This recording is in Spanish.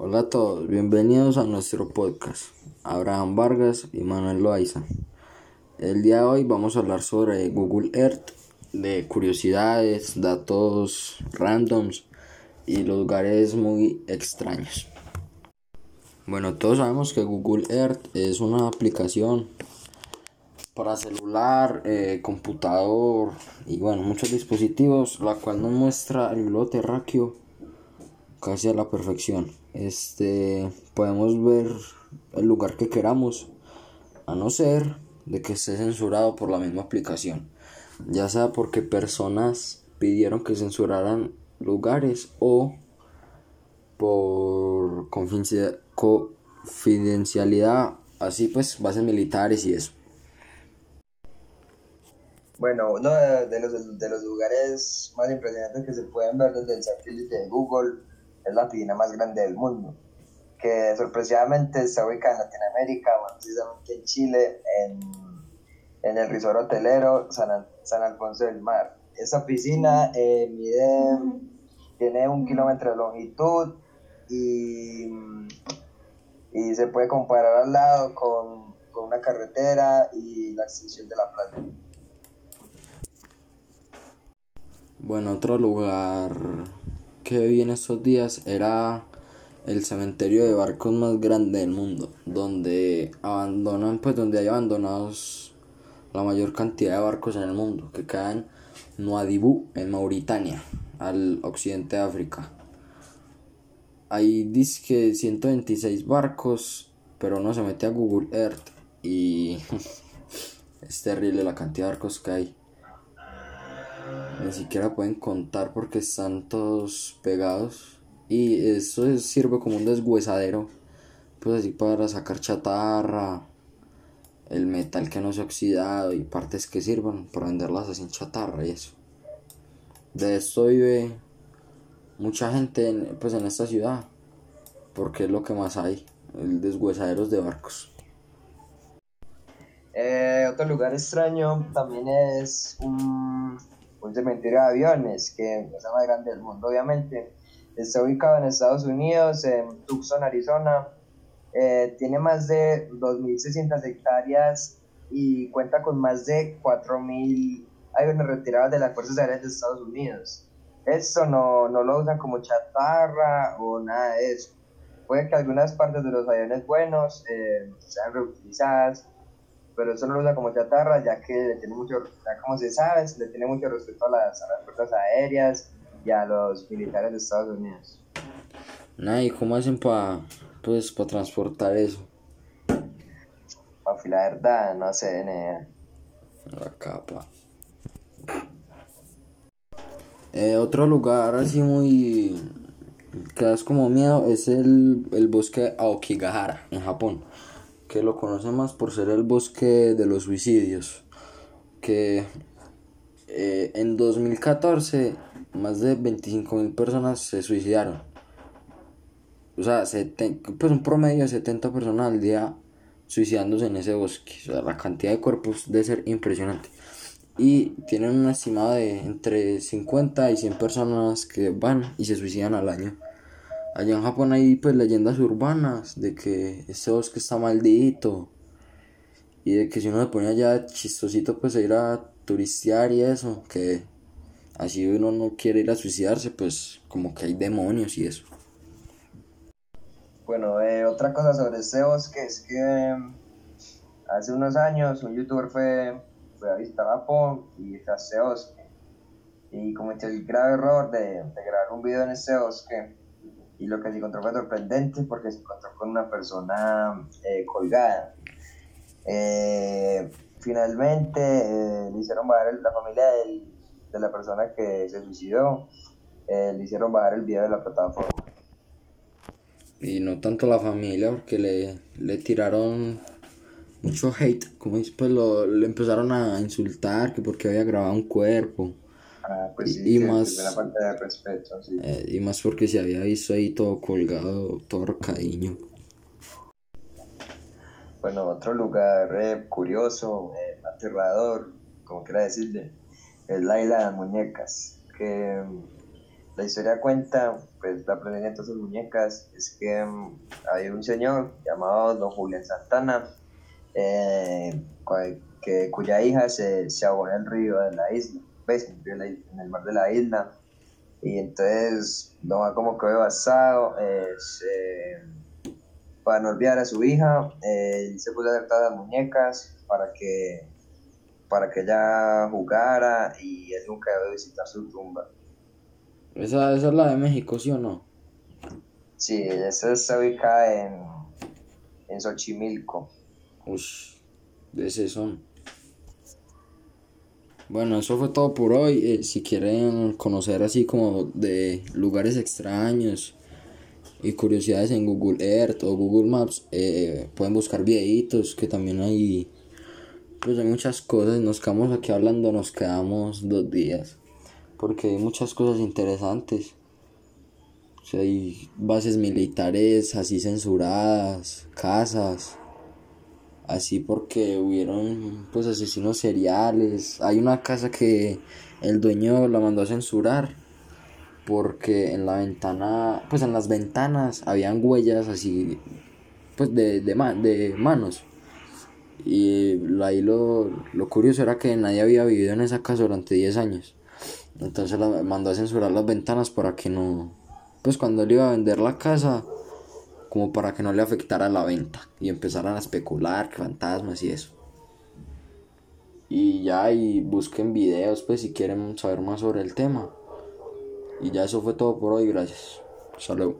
Hola a todos, bienvenidos a nuestro podcast. Abraham Vargas y Manuel Loaiza. El día de hoy vamos a hablar sobre Google Earth, de curiosidades, datos randoms y lugares muy extraños. Bueno, todos sabemos que Google Earth es una aplicación para celular, eh, computador y bueno, muchos dispositivos, la cual nos muestra el globo terráqueo casi a la perfección. Este, podemos ver el lugar que queramos, a no ser de que esté censurado por la misma aplicación, ya sea porque personas pidieron que censuraran lugares o por confidencialidad, así pues bases militares y eso. Bueno, uno de, los, de los lugares más impresionantes que se pueden ver desde el satélite de Google es la piscina más grande del mundo, que sorpresivamente está ubicada en Latinoamérica, precisamente en Chile, en, en el resort hotelero San, San, Alfonso del Mar. Esa piscina eh, mide, tiene un kilómetro de longitud y, y se puede comparar al lado con, con una carretera y la extensión de la playa. Bueno, otro lugar que vi en estos días era el cementerio de barcos más grande del mundo, donde abandonan, pues donde hay abandonados la mayor cantidad de barcos en el mundo, que caen en en Mauritania, al occidente de África. Hay dice 126 barcos, pero no se mete a Google Earth y es terrible la cantidad de barcos que hay ni siquiera pueden contar porque están todos pegados. Y eso sirve como un deshuesadero pues así para sacar chatarra el metal que no se ha oxidado y partes que sirvan para venderlas así en chatarra y eso. De esto vive mucha gente en, pues en esta ciudad porque es lo que más hay el deshuesaderos de barcos. Eh, otro lugar extraño también es un un cementerio de aviones, que es el más grande del mundo, obviamente. Está ubicado en Estados Unidos, en Tucson, Arizona. Eh, tiene más de 2.600 hectáreas y cuenta con más de 4.000 aviones retirados de las Fuerzas Aéreas de Estados Unidos. Esto no, no lo usan como chatarra o nada de eso. Puede que algunas partes de los aviones buenos eh, sean reutilizadas, pero eso no lo usa como chatarra, ya que le tiene mucho, ya como se sabe, le tiene mucho respeto a las, fuerzas aéreas y a los militares de Estados Unidos. Nah, ¿y cómo hacen para pues, para transportar eso? Papi, la verdad, no sé, ne. La capa. Eh, otro lugar así muy que das como miedo es el, el bosque Aokigahara en Japón que lo conoce más por ser el bosque de los suicidios, que eh, en 2014 más de 25.000 personas se suicidaron. O sea, pues un promedio de 70 personas al día suicidándose en ese bosque. O sea, la cantidad de cuerpos debe ser impresionante. Y tienen un estimado de entre 50 y 100 personas que van y se suicidan al año. Allá en Japón hay pues leyendas urbanas de que este bosque está maldito. Y de que si uno se pone allá chistosito pues a ir a turistear y eso, que así uno no quiere ir a suicidarse, pues como que hay demonios y eso. Bueno, eh, otra cosa sobre este bosque es que em, hace unos años un youtuber fue, fue a visitar Japón y fue a este bosque. Y cometió el grave error de, de grabar un video en este bosque y lo que se encontró fue sorprendente porque se encontró con una persona eh, colgada. Eh, finalmente eh, le hicieron bajar la familia de la persona que se suicidó, le hicieron bajar el video de la plataforma. Y no tanto la familia porque le, le tiraron mucho hate, como después lo, le empezaron a insultar que porque había grabado un cuerpo. Ah, pues y, más, de respeto, eh, y más porque se había visto ahí todo colgado, todo cariño. Bueno, otro lugar eh, curioso, eh, aterrador, como quiera decirle, es la isla de las muñecas, que mm, la historia cuenta, pues la procedencia de sus muñecas es que um, hay un señor llamado Don Julián Santana, que, cuya hija se, se en el río de la isla, pues, en el mar de la isla, y entonces Don como quedó devastado, para no olvidar a su hija, él se puso a todas las muñecas para que, para que ella jugara y él nunca debe visitar su tumba. Esa, esa es la de México, ¿sí o no? Sí, esa está ubicada en, en Xochimilco. Uy, de ese son. Bueno, eso fue todo por hoy. Eh, si quieren conocer así como de lugares extraños y curiosidades en Google Earth o Google Maps, eh, pueden buscar videitos que también hay. Pues hay muchas cosas. Nos quedamos aquí hablando, nos quedamos dos días porque hay muchas cosas interesantes. hay bases militares así censuradas, casas, así porque hubieron pues asesinos seriales. Hay una casa que el dueño la mandó a censurar porque en la ventana, pues en las ventanas habían huellas así pues de, de, de manos. Y ahí lo, lo curioso era que nadie había vivido en esa casa durante 10 años. Entonces la mandó a censurar las ventanas para que no. Pues cuando él iba a vender la casa, como para que no le afectara la venta y empezaran a especular que fantasmas y eso. Y ya, y busquen videos, pues si quieren saber más sobre el tema. Y ya eso fue todo por hoy, gracias. Salud.